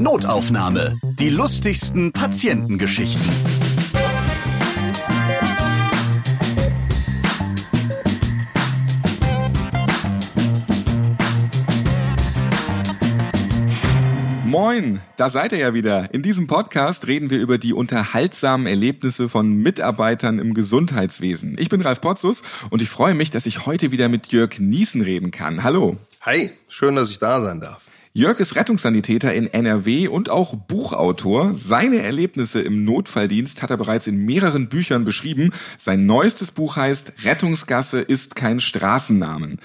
Notaufnahme. Die lustigsten Patientengeschichten. Moin, da seid ihr ja wieder. In diesem Podcast reden wir über die unterhaltsamen Erlebnisse von Mitarbeitern im Gesundheitswesen. Ich bin Ralf Potzus und ich freue mich, dass ich heute wieder mit Jörg Niesen reden kann. Hallo. Hi, schön, dass ich da sein darf. Jörg ist Rettungssanitäter in NRW und auch Buchautor. Seine Erlebnisse im Notfalldienst hat er bereits in mehreren Büchern beschrieben. Sein neuestes Buch heißt Rettungsgasse ist kein Straßennamen.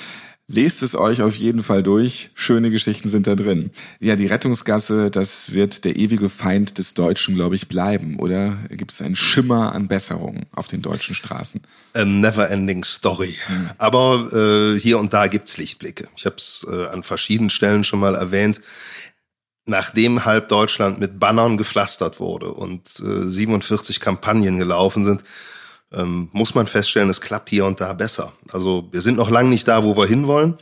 Lest es euch auf jeden Fall durch. Schöne Geschichten sind da drin. Ja, die Rettungsgasse, das wird der ewige Feind des Deutschen, glaube ich, bleiben. Oder gibt es einen Schimmer an Besserung auf den deutschen Straßen? A never ending story. Hm. Aber äh, hier und da gibt's Lichtblicke. Ich habe es äh, an verschiedenen Stellen schon mal erwähnt. Nachdem halb Deutschland mit Bannern gepflastert wurde und äh, 47 Kampagnen gelaufen sind, ähm, muss man feststellen, es klappt hier und da besser. Also wir sind noch lange nicht da, wo wir hinwollen,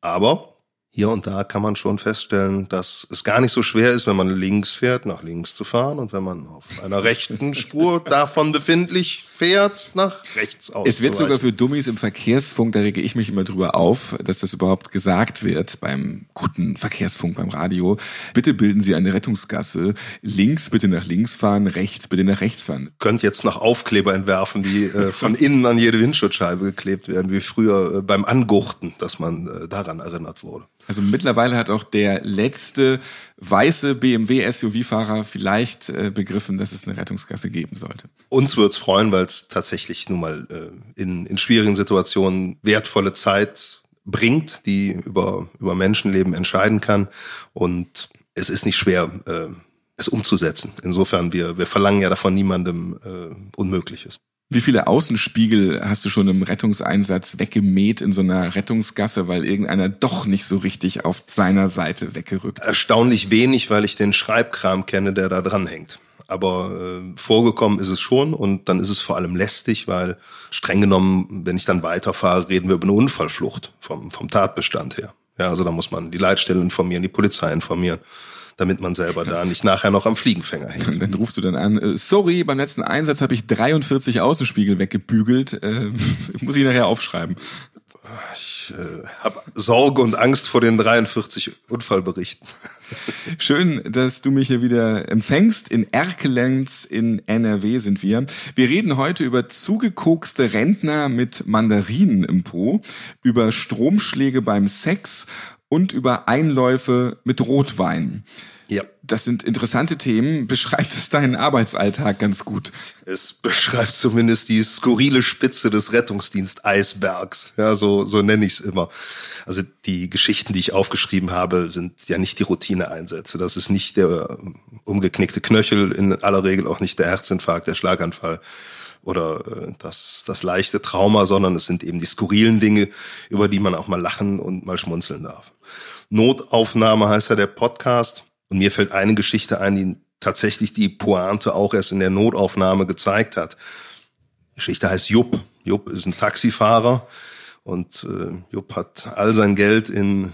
aber hier und da kann man schon feststellen, dass es gar nicht so schwer ist, wenn man links fährt, nach links zu fahren und wenn man auf einer rechten Spur davon befindlich fährt, nach rechts aus. Es wird sogar für Dummies im Verkehrsfunk, da rege ich mich immer drüber auf, dass das überhaupt gesagt wird beim guten Verkehrsfunk, beim Radio. Bitte bilden Sie eine Rettungsgasse. Links bitte nach links fahren, rechts bitte nach rechts fahren. Könnt jetzt noch Aufkleber entwerfen, die äh, von innen an jede Windschutzscheibe geklebt werden, wie früher äh, beim Angurten, dass man äh, daran erinnert wurde. Also mittlerweile hat auch der letzte weiße BMW SUV-Fahrer vielleicht äh, begriffen, dass es eine Rettungsgasse geben sollte. Uns wird's freuen, weil es tatsächlich nun mal äh, in, in schwierigen Situationen wertvolle Zeit bringt, die über, über Menschenleben entscheiden kann. Und es ist nicht schwer, äh, es umzusetzen. Insofern, wir, wir verlangen ja davon niemandem äh, Unmögliches. Wie viele Außenspiegel hast du schon im Rettungseinsatz weggemäht in so einer Rettungsgasse, weil irgendeiner doch nicht so richtig auf seiner Seite weggerückt? Erstaunlich wenig, weil ich den Schreibkram kenne, der da dran hängt. Aber äh, vorgekommen ist es schon und dann ist es vor allem lästig, weil streng genommen, wenn ich dann weiterfahre, reden wir über eine Unfallflucht vom, vom Tatbestand her. Ja, also da muss man die Leitstelle informieren, die Polizei informieren damit man selber da nicht nachher noch am Fliegenfänger hängt. Dann rufst du dann an, äh, sorry, beim letzten Einsatz habe ich 43 Außenspiegel weggebügelt, äh, muss ich nachher aufschreiben. Ich äh, habe Sorge und Angst vor den 43 Unfallberichten. Schön, dass du mich hier wieder empfängst. In Erkelenz in NRW sind wir. Wir reden heute über zugekokste Rentner mit Mandarinen im Po, über Stromschläge beim Sex und über Einläufe mit Rotwein. Ja. Das sind interessante Themen. Beschreibt es deinen Arbeitsalltag ganz gut? Es beschreibt zumindest die skurrile Spitze des Rettungsdienst-Eisbergs. Ja, so, so nenne ich es immer. Also die Geschichten, die ich aufgeschrieben habe, sind ja nicht die Routineeinsätze. Das ist nicht der umgeknickte Knöchel, in aller Regel auch nicht der Herzinfarkt, der Schlaganfall oder äh, das, das leichte Trauma, sondern es sind eben die skurrilen Dinge, über die man auch mal lachen und mal schmunzeln darf. Notaufnahme heißt ja der Podcast. Und mir fällt eine Geschichte ein, die tatsächlich die Pointe auch erst in der Notaufnahme gezeigt hat. Die Geschichte heißt Jupp. Jupp ist ein Taxifahrer und äh, Jupp hat all sein Geld in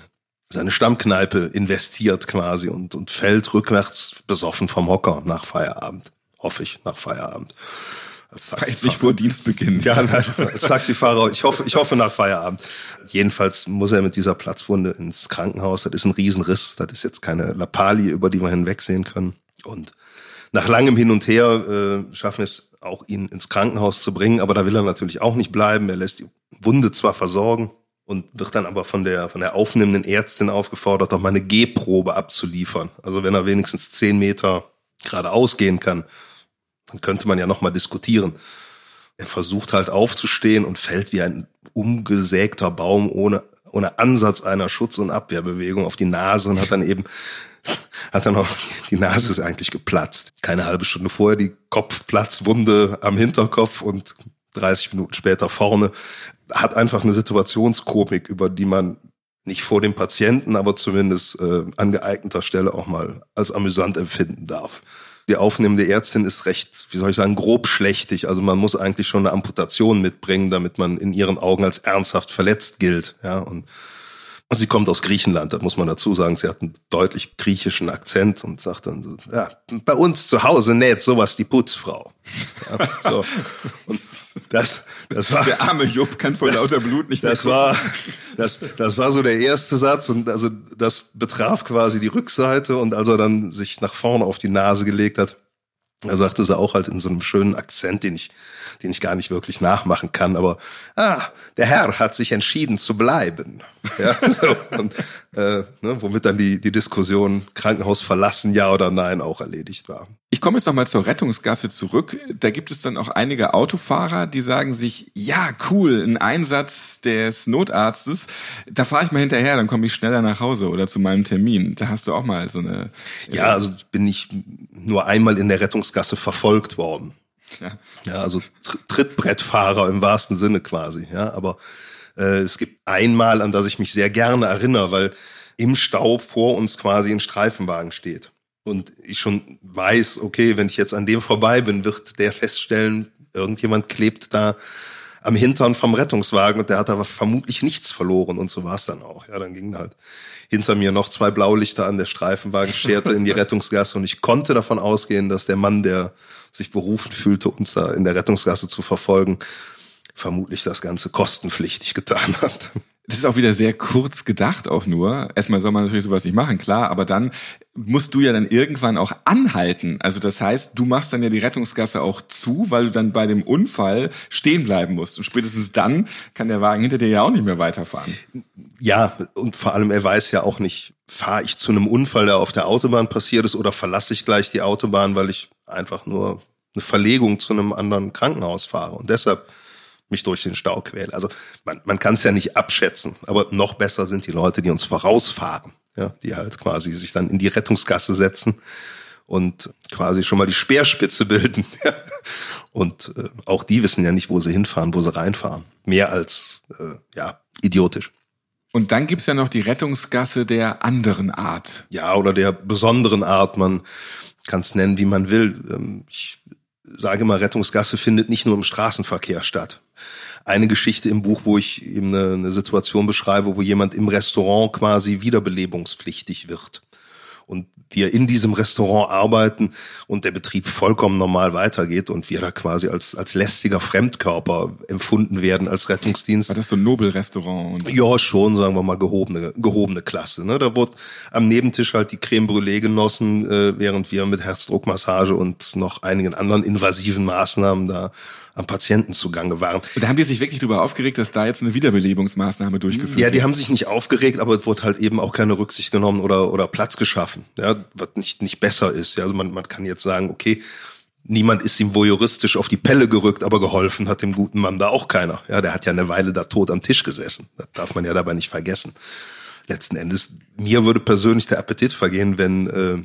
seine Stammkneipe investiert quasi und, und fällt rückwärts besoffen vom Hocker nach Feierabend. Hoffe ich, nach Feierabend. Als Taxifahrer. Nicht vor Dienstbeginn. Ja, als Taxifahrer, ich hoffe, ich hoffe nach Feierabend. Jedenfalls muss er mit dieser Platzwunde ins Krankenhaus. Das ist ein Riesenriss. Das ist jetzt keine Lappalie, über die wir hinwegsehen können. Und nach langem Hin und Her äh, schaffen es auch, ihn ins Krankenhaus zu bringen. Aber da will er natürlich auch nicht bleiben. Er lässt die Wunde zwar versorgen und wird dann aber von der, von der aufnehmenden Ärztin aufgefordert, doch mal eine G-Probe abzuliefern. Also wenn er wenigstens zehn Meter geradeaus gehen kann, dann könnte man ja nochmal diskutieren. Er versucht halt aufzustehen und fällt wie ein umgesägter Baum ohne, ohne Ansatz einer Schutz- und Abwehrbewegung auf die Nase und hat dann eben, hat dann auch, die Nase ist eigentlich geplatzt. Keine halbe Stunde vorher die Kopfplatzwunde am Hinterkopf und 30 Minuten später vorne. Hat einfach eine Situationskomik, über die man nicht vor dem Patienten, aber zumindest äh, an geeigneter Stelle auch mal als amüsant empfinden darf die aufnehmende Ärztin ist recht, wie soll ich sagen, grob schlechtig. Also man muss eigentlich schon eine Amputation mitbringen, damit man in ihren Augen als ernsthaft verletzt gilt. Ja, und Sie kommt aus Griechenland, das muss man dazu sagen. Sie hat einen deutlich griechischen Akzent und sagt dann, so, ja, bei uns zu Hause näht sowas die Putzfrau. Ja, so. Und das, das war, Der arme Jupp kann vor lauter Blut nicht mehr das war, das, das war so der erste Satz und also das betraf quasi die Rückseite und als er dann sich nach vorne auf die Nase gelegt hat, da sagte sie auch halt in so einem schönen Akzent, den ich, den ich gar nicht wirklich nachmachen kann, aber ah, der Herr hat sich entschieden zu bleiben. Ja, so, und, äh, ne, womit dann die, die Diskussion Krankenhaus verlassen, ja oder nein, auch erledigt war. Ich komme jetzt nochmal zur Rettungsgasse zurück. Da gibt es dann auch einige Autofahrer, die sagen sich, ja, cool, ein Einsatz des Notarztes, da fahre ich mal hinterher, dann komme ich schneller nach Hause oder zu meinem Termin. Da hast du auch mal so eine... Ja, also bin ich nur einmal in der Rettungsgasse verfolgt worden. Ja. Ja, also Tr- Trittbrettfahrer im wahrsten Sinne quasi. Ja, aber äh, es gibt einmal, an das ich mich sehr gerne erinnere, weil im Stau vor uns quasi ein Streifenwagen steht. Und ich schon weiß, okay, wenn ich jetzt an dem vorbei bin, wird der feststellen, irgendjemand klebt da am Hintern vom Rettungswagen und der hat aber vermutlich nichts verloren und so war es dann auch. Ja, dann gingen halt hinter mir noch zwei Blaulichter an der Streifenwagenscherte in die Rettungsgasse und ich konnte davon ausgehen, dass der Mann, der sich berufen fühlte, uns da in der Rettungsgasse zu verfolgen, vermutlich das Ganze kostenpflichtig getan hat. Das ist auch wieder sehr kurz gedacht auch nur. Erstmal soll man natürlich sowas nicht machen, klar, aber dann musst du ja dann irgendwann auch anhalten. Also das heißt, du machst dann ja die Rettungsgasse auch zu, weil du dann bei dem Unfall stehen bleiben musst. Und spätestens dann kann der Wagen hinter dir ja auch nicht mehr weiterfahren. Ja, und vor allem er weiß ja auch nicht, fahre ich zu einem Unfall, der auf der Autobahn passiert ist, oder verlasse ich gleich die Autobahn, weil ich einfach nur eine Verlegung zu einem anderen Krankenhaus fahre und deshalb mich durch den Stau quäle. Also man, man kann es ja nicht abschätzen, aber noch besser sind die Leute, die uns vorausfahren, ja, die halt quasi sich dann in die Rettungsgasse setzen und quasi schon mal die Speerspitze bilden. Und äh, auch die wissen ja nicht, wo sie hinfahren, wo sie reinfahren. Mehr als äh, ja idiotisch. Und dann gibt's ja noch die Rettungsgasse der anderen Art. Ja, oder der besonderen Art. Man kann es nennen, wie man will. Ähm, Ich sage mal, Rettungsgasse findet nicht nur im Straßenverkehr statt. Eine Geschichte im Buch, wo ich eben eine, eine Situation beschreibe, wo jemand im Restaurant quasi wiederbelebungspflichtig wird. Und wir in diesem Restaurant arbeiten und der Betrieb vollkommen normal weitergeht und wir da quasi als, als lästiger Fremdkörper empfunden werden als Rettungsdienst. War das so ein Nobelrestaurant? Und Ja, schon, sagen wir mal, gehobene, gehobene Klasse. Ne? Da wurde am Nebentisch halt die Creme Brûlée genossen, äh, während wir mit Herzdruckmassage und noch einigen anderen invasiven Maßnahmen da am Patienten zugange waren. da haben die sich wirklich darüber aufgeregt, dass da jetzt eine Wiederbelebungsmaßnahme durchgeführt Ja, wird. die haben sich nicht aufgeregt, aber es wurde halt eben auch keine Rücksicht genommen oder, oder Platz geschaffen, ja, was nicht, nicht besser ist. Ja, also man, man kann jetzt sagen, okay, niemand ist ihm voyeuristisch auf die Pelle gerückt, aber geholfen hat dem guten Mann da auch keiner. Ja, der hat ja eine Weile da tot am Tisch gesessen. Das darf man ja dabei nicht vergessen. Letzten Endes, mir würde persönlich der Appetit vergehen, wenn äh,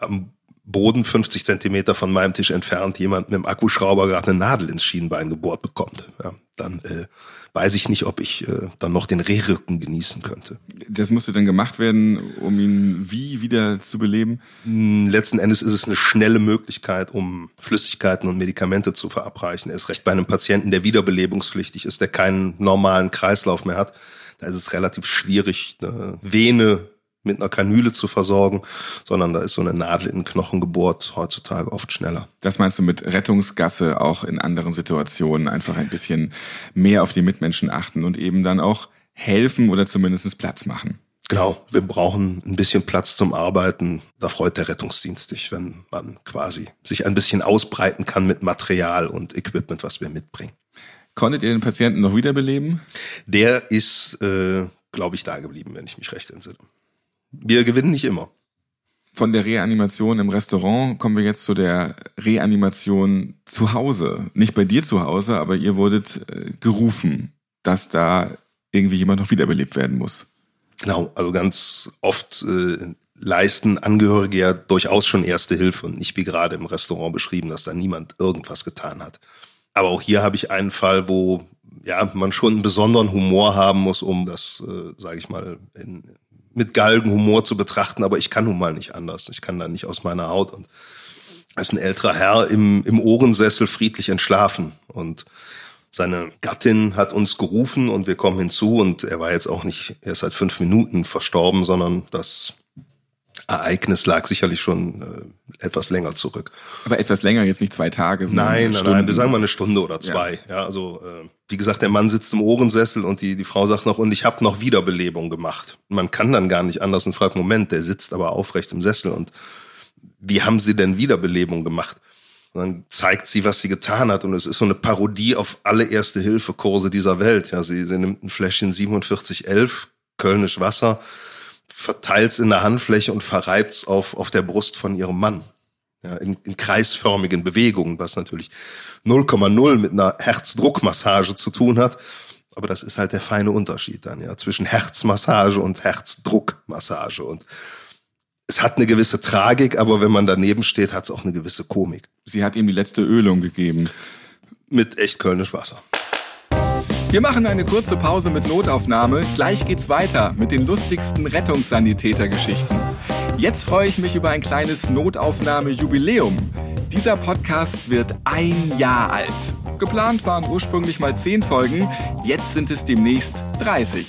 am Boden 50 Zentimeter von meinem Tisch entfernt jemand mit dem Akkuschrauber gerade eine Nadel ins Schienbein gebohrt bekommt. Ja, dann äh, weiß ich nicht, ob ich äh, dann noch den Rehrücken genießen könnte. Das musste dann gemacht werden, um ihn wie wieder zu beleben. Hm, Letzten Endes ist es eine schnelle Möglichkeit, um Flüssigkeiten und Medikamente zu verabreichen. Erst recht bei einem Patienten, der wiederbelebungspflichtig ist, der keinen normalen Kreislauf mehr hat. Da ist es relativ schwierig, eine Vene mit einer Kanüle zu versorgen, sondern da ist so eine Nadel in den Knochen gebohrt, heutzutage oft schneller. Das meinst du mit Rettungsgasse auch in anderen Situationen einfach ein bisschen mehr auf die Mitmenschen achten und eben dann auch helfen oder zumindest Platz machen. Genau, wir brauchen ein bisschen Platz zum Arbeiten. Da freut der Rettungsdienst sich, wenn man quasi sich ein bisschen ausbreiten kann mit Material und Equipment, was wir mitbringen. Konntet ihr den Patienten noch wiederbeleben? Der ist, äh, glaube ich, da geblieben, wenn ich mich recht entsinne. Wir gewinnen nicht immer. Von der Reanimation im Restaurant kommen wir jetzt zu der Reanimation zu Hause. Nicht bei dir zu Hause, aber ihr wurdet äh, gerufen, dass da irgendwie jemand noch wiederbelebt werden muss. Genau, also ganz oft äh, leisten Angehörige ja durchaus schon erste Hilfe und nicht wie gerade im Restaurant beschrieben, dass da niemand irgendwas getan hat. Aber auch hier habe ich einen Fall, wo ja man schon einen besonderen Humor haben muss, um das, äh, sage ich mal, in, mit Galgenhumor zu betrachten. Aber ich kann nun mal nicht anders. Ich kann da nicht aus meiner Haut. Und ist ein älterer Herr im, im Ohrensessel friedlich entschlafen und Seine Gattin hat uns gerufen und wir kommen hinzu und er war jetzt auch nicht erst seit fünf Minuten verstorben, sondern das Ereignis lag sicherlich schon äh, etwas länger zurück. Aber etwas länger, jetzt nicht zwei Tage, sondern Nein, nein, nein, wir sagen mal eine Stunde oder zwei. Ja, ja also äh, wie gesagt, der Mann sitzt im Ohrensessel und die, die Frau sagt noch, und ich habe noch Wiederbelebung gemacht. Man kann dann gar nicht anders und fragt, Moment, der sitzt aber aufrecht im Sessel und wie haben sie denn Wiederbelebung gemacht? Und dann zeigt sie, was sie getan hat. Und es ist so eine Parodie auf alle Erste-Hilfe-Kurse dieser Welt. Ja, sie, sie nimmt ein Fläschchen 4711, Kölnisch Wasser, verteilt es in der Handfläche und verreibt es auf, auf der Brust von ihrem Mann. Ja, in, in kreisförmigen Bewegungen, was natürlich 0,0 mit einer Herzdruckmassage zu tun hat. Aber das ist halt der feine Unterschied dann, ja, zwischen Herzmassage und Herzdruckmassage. Und es hat eine gewisse Tragik, aber wenn man daneben steht, hat es auch eine gewisse Komik. Sie hat ihm die letzte Ölung gegeben. Mit echt Kölnisch Wasser. Wir machen eine kurze Pause mit Notaufnahme. Gleich geht's weiter mit den lustigsten Rettungssanitätergeschichten. Jetzt freue ich mich über ein kleines Notaufnahme-Jubiläum. Dieser Podcast wird ein Jahr alt. Geplant waren ursprünglich mal zehn Folgen, jetzt sind es demnächst 30.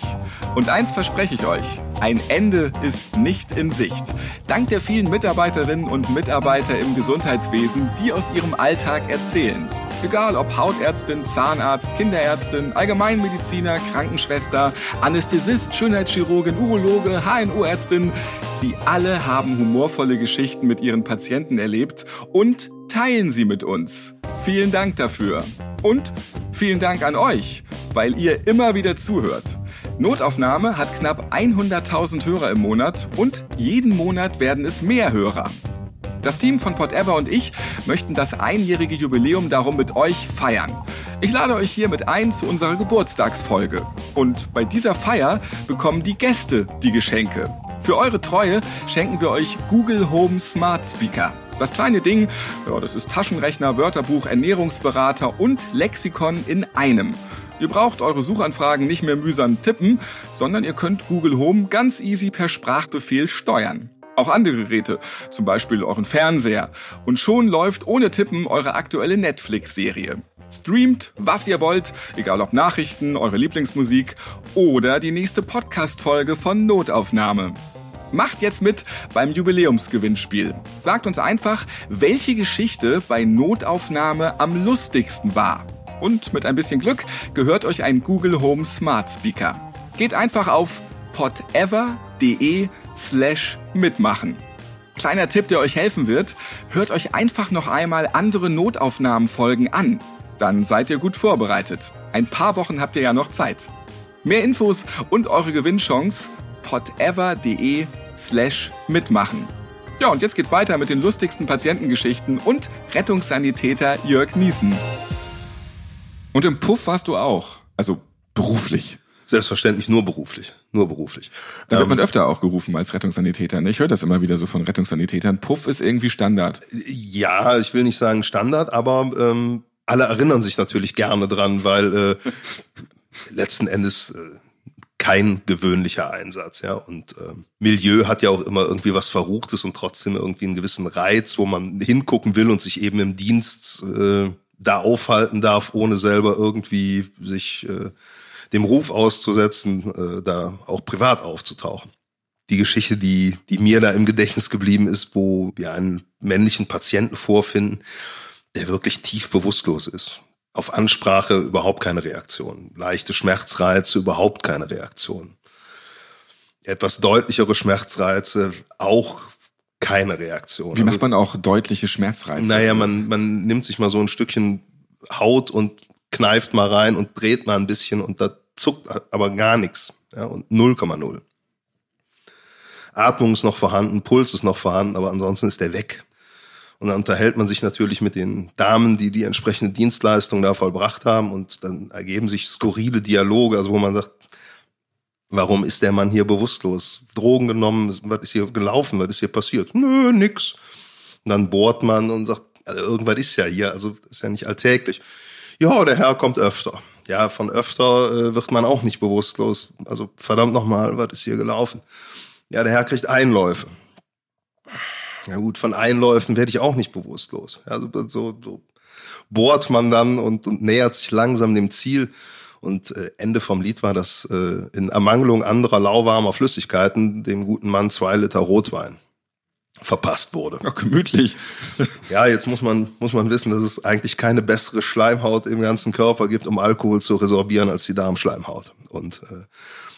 Und eins verspreche ich euch, ein Ende ist nicht in Sicht. Dank der vielen Mitarbeiterinnen und Mitarbeiter im Gesundheitswesen, die aus ihrem Alltag erzählen. Egal ob Hautärztin, Zahnarzt, Kinderärztin, Allgemeinmediziner, Krankenschwester, Anästhesist, Schönheitschirurgin, Urologe, HNO-Ärztin, sie alle haben humorvolle Geschichten mit ihren Patienten erlebt und teilen sie mit uns. Vielen Dank dafür. Und vielen Dank an euch, weil ihr immer wieder zuhört. Notaufnahme hat knapp 100.000 Hörer im Monat und jeden Monat werden es mehr Hörer. Das Team von Potever und ich möchten das einjährige Jubiläum darum mit euch feiern. Ich lade euch hiermit ein zu unserer Geburtstagsfolge. Und bei dieser Feier bekommen die Gäste die Geschenke. Für eure Treue schenken wir euch Google Home Smart Speaker. Das kleine Ding, ja, das ist Taschenrechner, Wörterbuch, Ernährungsberater und Lexikon in einem. Ihr braucht eure Suchanfragen nicht mehr mühsam tippen, sondern ihr könnt Google Home ganz easy per Sprachbefehl steuern. Auch andere Geräte, zum Beispiel euren Fernseher. Und schon läuft ohne Tippen eure aktuelle Netflix-Serie. Streamt, was ihr wollt, egal ob Nachrichten, eure Lieblingsmusik oder die nächste Podcast-Folge von Notaufnahme. Macht jetzt mit beim Jubiläumsgewinnspiel. Sagt uns einfach, welche Geschichte bei Notaufnahme am lustigsten war. Und mit ein bisschen Glück gehört euch ein Google Home Smart Speaker. Geht einfach auf podever.de slash mitmachen. Kleiner Tipp, der euch helfen wird, hört euch einfach noch einmal andere Notaufnahmenfolgen an. Dann seid ihr gut vorbereitet. Ein paar Wochen habt ihr ja noch Zeit. Mehr Infos und eure Gewinnchance podever.de slash mitmachen. Ja, und jetzt geht's weiter mit den lustigsten Patientengeschichten und Rettungssanitäter Jörg Niesen. Und im Puff warst du auch. Also beruflich. Selbstverständlich nur beruflich. Nur beruflich. Da wird man ähm, öfter auch gerufen als Rettungssanitäter. Ne? Ich höre das immer wieder so von Rettungssanitätern. Puff ist irgendwie Standard. Ja, ich will nicht sagen Standard, aber ähm, alle erinnern sich natürlich gerne dran, weil äh, letzten Endes äh, kein gewöhnlicher Einsatz, ja. Und äh, Milieu hat ja auch immer irgendwie was Verruchtes und trotzdem irgendwie einen gewissen Reiz, wo man hingucken will und sich eben im Dienst äh, da aufhalten darf, ohne selber irgendwie sich äh, dem Ruf auszusetzen, äh, da auch privat aufzutauchen. Die Geschichte, die, die mir da im Gedächtnis geblieben ist, wo wir einen männlichen Patienten vorfinden, der wirklich tief bewusstlos ist. Auf Ansprache überhaupt keine Reaktion. Leichte Schmerzreize überhaupt keine Reaktion. Etwas deutlichere Schmerzreize auch keine Reaktion. Wie macht also man auch deutliche Schmerzreize? Naja, man, man nimmt sich mal so ein Stückchen Haut und kneift mal rein und dreht mal ein bisschen und da zuckt aber gar nichts. Ja, und 0,0. Atmung ist noch vorhanden, Puls ist noch vorhanden, aber ansonsten ist der weg. Und dann unterhält man sich natürlich mit den Damen, die die entsprechende Dienstleistung da vollbracht haben und dann ergeben sich skurrile Dialoge, also wo man sagt, warum ist der Mann hier bewusstlos? Drogen genommen, was ist hier gelaufen, was ist hier passiert? Nö, nix. Und dann bohrt man und sagt, also irgendwas ist ja hier, also ist ja nicht alltäglich. Ja, der Herr kommt öfter ja, von öfter äh, wird man auch nicht bewusstlos. Also verdammt nochmal, was ist hier gelaufen? Ja, der Herr kriegt Einläufe. Ja gut, von Einläufen werde ich auch nicht bewusstlos. Also so, so bohrt man dann und, und nähert sich langsam dem Ziel. Und äh, Ende vom Lied war, dass äh, in Ermangelung anderer lauwarmer Flüssigkeiten dem guten Mann zwei Liter Rotwein verpasst wurde. Ach, gemütlich. Ja, jetzt muss man, muss man wissen, dass es eigentlich keine bessere Schleimhaut im ganzen Körper gibt, um Alkohol zu resorbieren als die Darmschleimhaut. Und äh,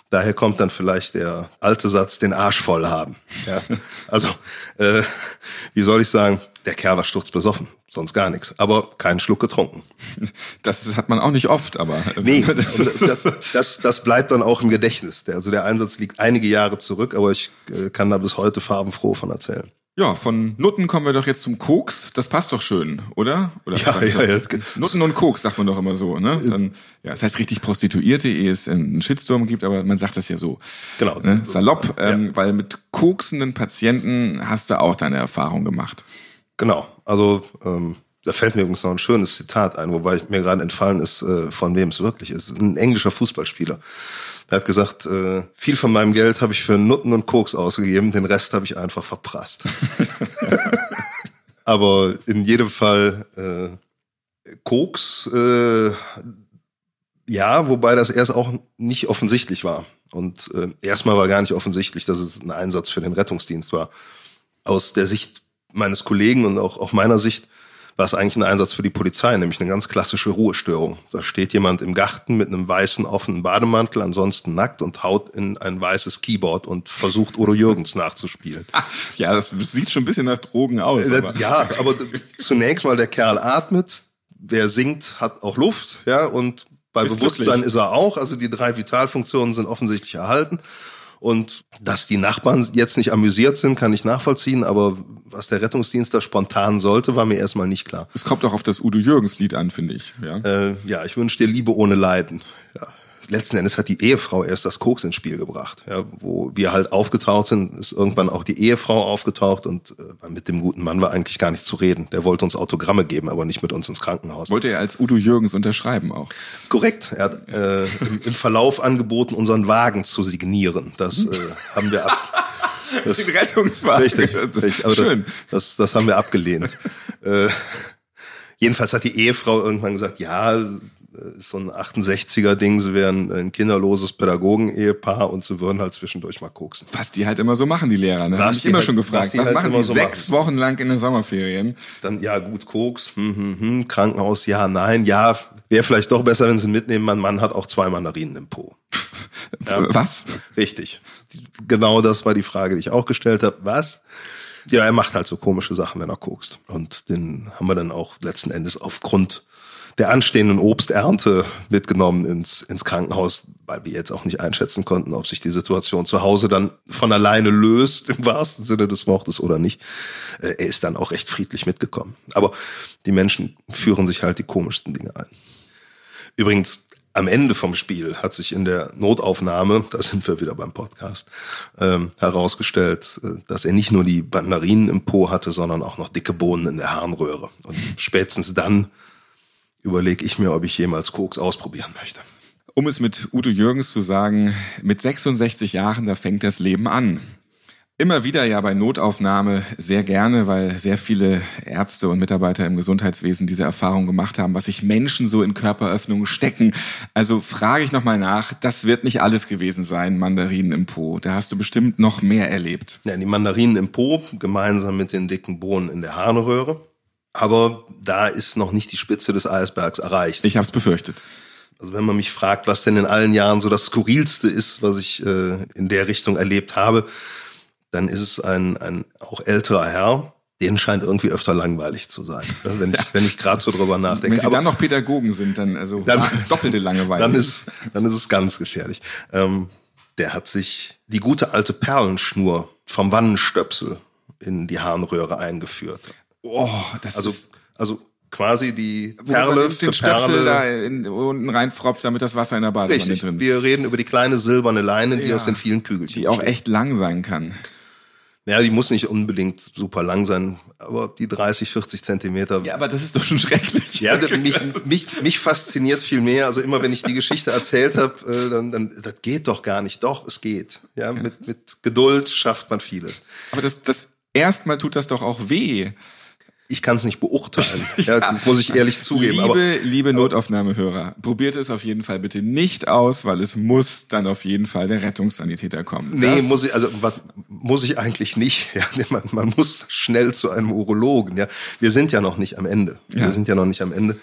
daher kommt dann vielleicht der alte Satz, den Arsch voll haben. Ja, also, äh, wie soll ich sagen, der Kerl war sturzbesoffen, sonst gar nichts, aber keinen Schluck getrunken. Das hat man auch nicht oft, aber. Nee, das, das, das, das bleibt dann auch im Gedächtnis. Also der Einsatz liegt einige Jahre zurück, aber ich äh, kann da bis heute farbenfroh von erzählen. Ja, von Nutten kommen wir doch jetzt zum Koks. Das passt doch schön, oder? oder Ja, ja, ja. Nutten und Koks sagt man doch immer so, ne? Dann, ja, das heißt richtig Prostituierte, ehe es einen Shitstorm gibt, aber man sagt das ja so. Genau. Ne? Salopp, Ja. ähm, weil mit koksenden Patienten hast du auch deine Erfahrung gemacht. Genau, also ähm, da fällt mir übrigens noch ein schönes Zitat ein, wobei mir gerade entfallen ist, äh, von wem es wirklich ist. Ein englischer Fußballspieler. Er hat gesagt, äh, viel von meinem Geld habe ich für Nutten und Koks ausgegeben, den Rest habe ich einfach verprasst. Aber in jedem Fall äh, Koks, äh, ja, wobei das erst auch nicht offensichtlich war. Und äh, erstmal war gar nicht offensichtlich, dass es ein Einsatz für den Rettungsdienst war. Aus der Sicht meines Kollegen und auch, auch meiner Sicht war es eigentlich ein Einsatz für die Polizei, nämlich eine ganz klassische Ruhestörung. Da steht jemand im Garten mit einem weißen offenen Bademantel, ansonsten nackt und haut in ein weißes Keyboard und versucht Udo Jürgens nachzuspielen. Ja, das sieht schon ein bisschen nach Drogen aus. Äh, Aber. Ja, aber zunächst mal der Kerl atmet, wer singt, hat auch Luft, ja, und bei Ist Bewusstsein glücklich. ist er auch. Also die drei Vitalfunktionen sind offensichtlich erhalten. Und dass die Nachbarn jetzt nicht amüsiert sind, kann ich nachvollziehen, aber was der Rettungsdienst da spontan sollte, war mir erstmal nicht klar. Es kommt auch auf das Udo Jürgens Lied an, finde ich. Ja. Äh, ja, ich wünsche dir Liebe ohne Leiden. Ja. Letzten Endes hat die Ehefrau erst das Koks ins Spiel gebracht. Ja, wo wir halt aufgetaucht sind, ist irgendwann auch die Ehefrau aufgetaucht und äh, mit dem guten Mann war eigentlich gar nicht zu reden. Der wollte uns Autogramme geben, aber nicht mit uns ins Krankenhaus. Wollte er als Udo Jürgens unterschreiben auch. Korrekt. Er hat äh, im, im Verlauf angeboten, unseren Wagen zu signieren. Das äh, haben wir ab. Das, Den Rettungswagen. Richtig, richtig. Aber schön. Das, das, das haben wir abgelehnt. äh, jedenfalls hat die Ehefrau irgendwann gesagt, ja, ist so ein 68er-Ding, sie wären ein kinderloses Pädagogen-Ehepaar und sie würden halt zwischendurch mal koksen. Was die halt immer so machen, die Lehrer. Ne? Was Hab ich immer halt- schon was gefragt. die Was, halt machen die so sechs Wochen lang in den Sommerferien? Dann, ja, gut, Koks, hm, hm, hm, Krankenhaus, ja, nein, ja, wäre vielleicht doch besser, wenn sie mitnehmen, mein Mann hat auch zwei Mandarinen im Po. Ja. Was? Richtig. Genau das war die Frage, die ich auch gestellt habe. Was? Ja, er macht halt so komische Sachen, wenn er kokst. Und den haben wir dann auch letzten Endes aufgrund der anstehenden Obsternte mitgenommen ins, ins Krankenhaus, weil wir jetzt auch nicht einschätzen konnten, ob sich die Situation zu Hause dann von alleine löst, im wahrsten Sinne des Wortes oder nicht. Äh, Er ist dann auch recht friedlich mitgekommen. Aber die Menschen führen sich halt die komischsten Dinge ein. Übrigens, am Ende vom Spiel hat sich in der Notaufnahme, da sind wir wieder beim Podcast, ähm, herausgestellt, äh, dass er nicht nur die Bandarinen im Po hatte, sondern auch noch dicke Bohnen in der Harnröhre. Und spätestens dann überlege ich mir, ob ich jemals Koks ausprobieren möchte. Um es mit Udo Jürgens zu sagen, mit 66 Jahren, da fängt das Leben an. Immer wieder ja bei Notaufnahme sehr gerne, weil sehr viele Ärzte und Mitarbeiter im Gesundheitswesen diese Erfahrung gemacht haben, was sich Menschen so in Körperöffnungen stecken. Also frage ich nochmal nach, das wird nicht alles gewesen sein, Mandarinen im Po. Da hast du bestimmt noch mehr erlebt. Ja, die Mandarinen im Po, gemeinsam mit den dicken Bohnen in der Harnröhre. Aber da ist noch nicht die Spitze des Eisbergs erreicht. Ich habe es befürchtet. Also wenn man mich fragt, was denn in allen Jahren so das Skurrilste ist, was ich äh, in der Richtung erlebt habe, dann ist es ein, ein auch älterer Herr, den scheint irgendwie öfter langweilig zu sein, ne, wenn ich, wenn ich gerade so drüber nachdenke. Wenn sie Aber dann noch Pädagogen sind, dann also Dann- doppelte Langeweile. dann ist, dann ist es ganz gefährlich. Ähm, der hat sich die gute alte Perlenschnur vom Wannenstöpsel in die Harnröhre eingeführt. Oh, das Also, ist also quasi die Perle den für Stöpsel Perle. da in, unten reinfropft, damit das Wasser in der Badewanne Richtig. drin Wir reden über die kleine silberne Leine, die Ja. aus den vielen Kügelchen die auch besteht. echt lang sein kann. Ja, die muss nicht unbedingt super lang sein, aber die 30, 40 Zentimeter. Ja, aber das ist doch schon schrecklich. Ja, mich, mich, mich fasziniert viel mehr. Also immer, wenn ich die Geschichte erzählt habe, äh, dann, dann, das geht doch gar nicht. Doch, es geht. Ja, mit, mit Geduld schafft man vieles. Aber das, das erstmal tut das doch auch weh. Ich kann es nicht beurteilen, ja, ja, muss ich ehrlich zugeben. Liebe, aber, liebe Notaufnahmehörer, probiert es auf jeden Fall bitte nicht aus, weil es muss dann auf jeden Fall der Rettungssanitäter kommen. Nee, das muss ich, also was, muss ich eigentlich nicht. Ja, man, man muss schnell zu einem Urologen. Ja, wir sind ja noch nicht am Ende. Wir ja. sind ja noch nicht am Ende.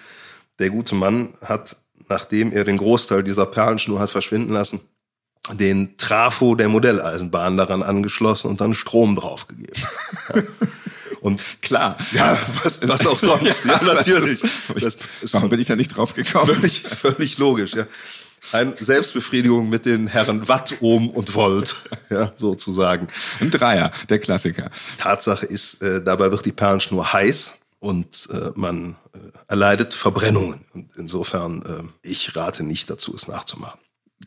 Der gute Mann hat, nachdem er den Großteil dieser Perlenschnur hat verschwinden lassen, den Trafo der Modelleisenbahn daran angeschlossen und dann Strom draufgegeben. Ja. Und klar, ja, was, was auch sonst, ja, ja natürlich. Das, das, warum bin ich da nicht drauf gekommen? Völlig, völlig logisch, ja. Ein Selbstbefriedigung mit den Herren Watt, Ohm und Volt, ja, sozusagen. Ein Dreier, der Klassiker. Tatsache ist, äh, dabei wird die Perlenschnur heiß und äh, man äh, erleidet Verbrennungen. Und insofern, äh, ich rate nicht dazu, es nachzumachen.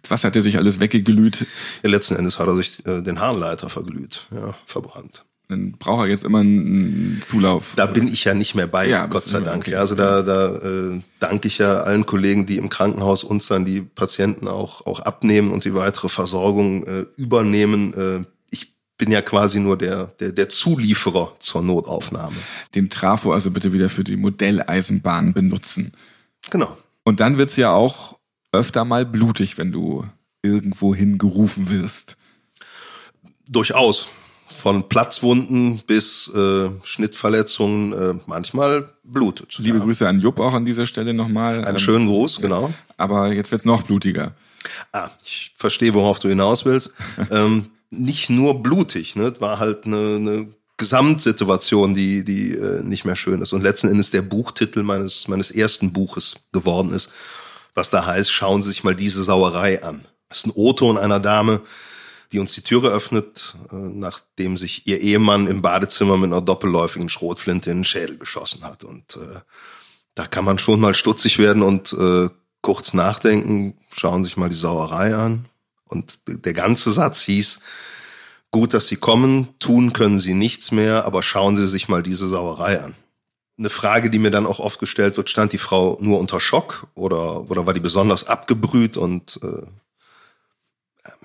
Was hat er sich alles weggeglüht? Ja, letzten Endes hat er sich äh, den Harnleiter verglüht, ja, verbrannt dann braucht er jetzt immer einen Zulauf. Da bin ich ja nicht mehr bei, ja, Gott sei Dank. Okay. Also da, da äh, danke ich ja allen Kollegen, die im Krankenhaus uns dann die Patienten auch, auch abnehmen und die weitere Versorgung äh, übernehmen. Äh, ich bin ja quasi nur der, der, der Zulieferer zur Notaufnahme. Den Trafo also bitte wieder für die Modelleisenbahn benutzen. Genau. Und dann wird's ja auch öfter mal blutig, wenn du irgendwo hingerufen wirst. Durchaus von Platzwunden bis äh, Schnittverletzungen äh, manchmal blutet. Liebe ja. Grüße an Jupp auch an dieser Stelle nochmal. Einen ähm, schönen Gruß, genau. Aber jetzt wird's noch blutiger. Ah, ich verstehe, worauf du hinaus willst. ähm, nicht nur blutig, ne? war halt eine, eine Gesamtsituation, die, die äh, nicht mehr schön ist. Und letzten Endes der Buchtitel meines, meines ersten Buches geworden ist, was da heißt, schauen Sie sich mal diese Sauerei an. Das ist ein O-Ton einer Dame, die uns die Türe öffnet, äh, nachdem sich ihr Ehemann im Badezimmer mit einer doppelläufigen Schrotflinte in den Schädel geschossen hat. Und äh, da kann man schon mal stutzig werden und äh, kurz nachdenken, schauen sich mal die Sauerei an. Und der ganze Satz hieß, gut, dass Sie kommen, tun können Sie nichts mehr, aber schauen Sie sich mal diese Sauerei an. Eine Frage, die mir dann auch oft gestellt wird, stand die Frau nur unter Schock oder, oder war die besonders abgebrüht und äh,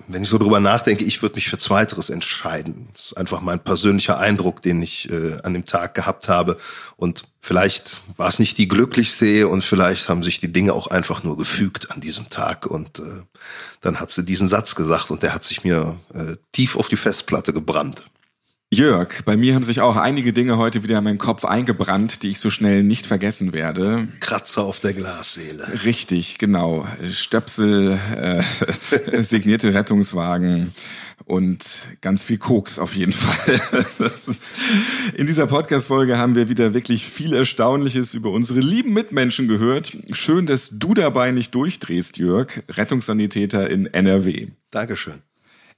wenn ich so drüber nachdenke, ich würde mich für Zweiteres entscheiden. Das ist einfach mein persönlicher Eindruck, den ich äh, an dem Tag gehabt habe. Und vielleicht war es nicht die glücklichste Ehe und vielleicht haben sich die Dinge auch einfach nur gefügt an diesem Tag. Und äh, dann hat sie diesen Satz gesagt und der hat sich mir äh, tief auf die Festplatte gebrannt. Jörg, bei mir haben sich auch einige Dinge heute wieder in meinen Kopf eingebrannt, die ich so schnell nicht vergessen werde. Kratzer auf der Glasseele. Richtig, genau. Stöpsel, äh, signierte Rettungswagen und ganz viel Koks auf jeden Fall. in dieser Podcast-Folge haben wir wieder wirklich viel Erstaunliches über unsere lieben Mitmenschen gehört. Schön, dass du dabei nicht durchdrehst, Jörg, Rettungssanitäter in NRW. Dankeschön.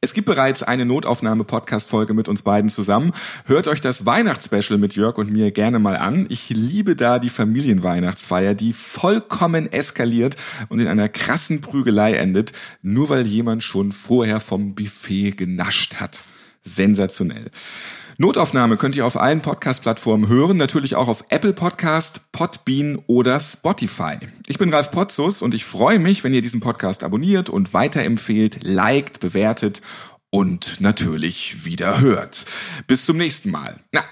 Es gibt bereits eine Notaufnahme-Podcast-Folge mit uns beiden zusammen. Hört euch das Weihnachtsspecial mit Jörg und mir gerne mal an. Ich liebe da die Familienweihnachtsfeier, die vollkommen eskaliert und in einer krassen Prügelei endet, nur weil jemand schon vorher vom Buffet genascht hat. Sensationell. Notaufnahme könnt ihr auf allen Podcast-Plattformen hören, natürlich auch auf Apple Podcast, Podbean oder Spotify. Ich bin Ralf Potzus und ich freue mich, wenn ihr diesen Podcast abonniert und weiterempfehlt, liked, bewertet und natürlich wieder hört. Bis zum nächsten Mal. Na,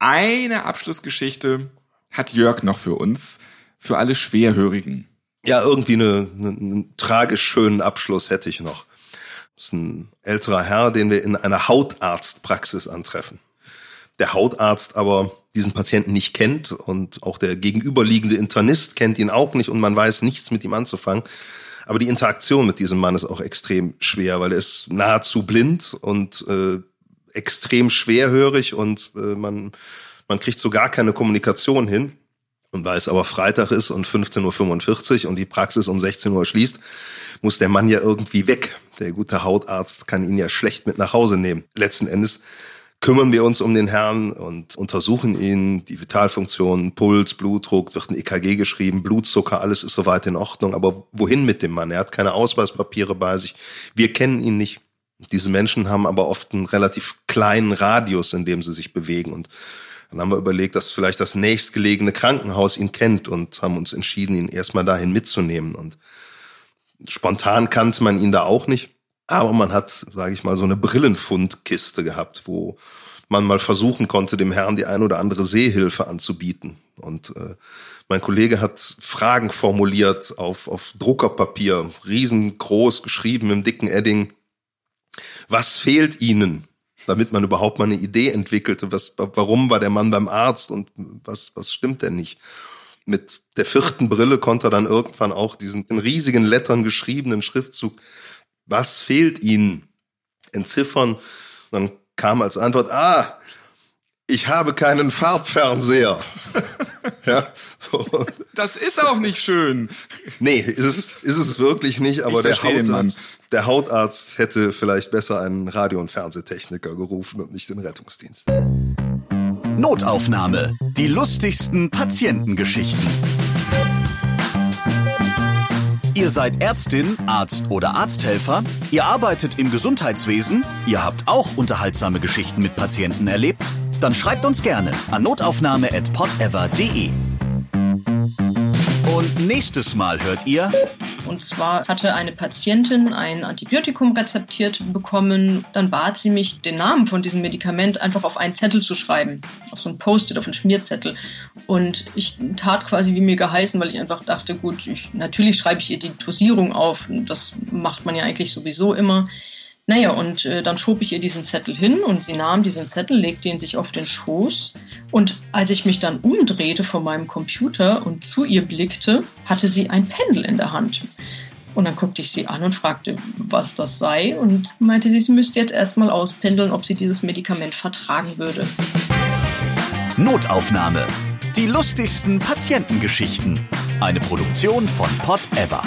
eine Abschlussgeschichte hat Jörg noch für uns, für alle Schwerhörigen. Ja, irgendwie eine, eine, einen tragisch schönen Abschluss hätte ich noch. Ist ein älterer Herr, den wir in einer Hautarztpraxis antreffen. Der Hautarzt aber diesen Patienten nicht kennt und auch der gegenüberliegende Internist kennt ihn auch nicht und man weiß nichts mit ihm anzufangen. Aber die Interaktion mit diesem Mann ist auch extrem schwer, weil er ist nahezu blind und äh, extrem schwerhörig und äh, man, man kriegt so gar keine Kommunikation hin. Und weil es aber Freitag ist und 15.45 Uhr und die Praxis um 16 Uhr schließt, muss der Mann ja irgendwie weg. Der gute Hautarzt kann ihn ja schlecht mit nach Hause nehmen. Letzten Endes kümmern wir uns um den Herrn und untersuchen ihn, die Vitalfunktionen, Puls, Blutdruck, wird ein EKG geschrieben, Blutzucker, alles ist soweit in Ordnung. Aber wohin mit dem Mann? Er hat keine Ausweispapiere bei sich. Wir kennen ihn nicht. Diese Menschen haben aber oft einen relativ kleinen Radius, in dem sie sich bewegen. Und dann haben wir überlegt, dass vielleicht das nächstgelegene Krankenhaus ihn kennt und haben uns entschieden, ihn erstmal dahin mitzunehmen. Und Spontan kannte man ihn da auch nicht. Aber man hat, sage ich mal, so eine Brillenfundkiste gehabt, wo man mal versuchen konnte, dem Herrn die ein oder andere Seehilfe anzubieten. Und äh, mein Kollege hat Fragen formuliert auf, auf Druckerpapier, riesengroß geschrieben im dicken Edding. Was fehlt Ihnen, damit man überhaupt mal eine Idee entwickelte? Was, warum war der Mann beim Arzt und was, was stimmt denn nicht? Mit der vierten Brille konnte er dann irgendwann auch diesen in riesigen Lettern geschriebenen Schriftzug, was fehlt Ihnen, entziffern. Und dann kam als Antwort, ah, ich habe keinen Farbfernseher. ja, so. Das ist auch nicht schön. Nee, ist es, ist es wirklich nicht, aber der Hautarzt, der Hautarzt hätte vielleicht besser einen Radio- und Fernsehtechniker gerufen und nicht den Rettungsdienst. Notaufnahme. Die lustigsten Patientengeschichten. Ihr seid Ärztin, Arzt oder Arzthelfer, ihr arbeitet im Gesundheitswesen, ihr habt auch unterhaltsame Geschichten mit Patienten erlebt, dann schreibt uns gerne an notaufnahme@podever.de. Und nächstes Mal hört ihr und zwar hatte eine Patientin ein Antibiotikum rezeptiert bekommen. Dann bat sie mich, den Namen von diesem Medikament einfach auf einen Zettel zu schreiben. Auf so ein Post-it, auf einen Schmierzettel. Und ich tat quasi wie mir geheißen, weil ich einfach dachte, gut, ich, natürlich schreibe ich ihr die Dosierung auf. Das macht man ja eigentlich sowieso immer. Naja, und äh, dann schob ich ihr diesen Zettel hin und sie nahm diesen Zettel, legte ihn sich auf den Schoß. Und als ich mich dann umdrehte vor meinem Computer und zu ihr blickte, hatte sie ein Pendel in der Hand. Und dann guckte ich sie an und fragte, was das sei und meinte sie, sie müsste jetzt erstmal auspendeln, ob sie dieses Medikament vertragen würde. Notaufnahme. Die lustigsten Patientengeschichten. Eine Produktion von Pot Ever.